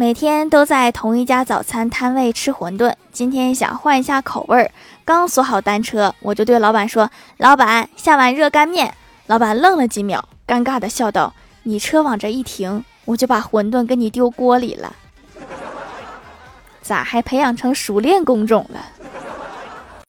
每天都在同一家早餐摊位吃馄饨今天想换一下口味儿刚锁好单车我就对老板说老板下碗热干面老板愣了几秒尴尬的笑道你车往这一停我就把馄饨给你丢锅里了。咋还培养成熟练工种了？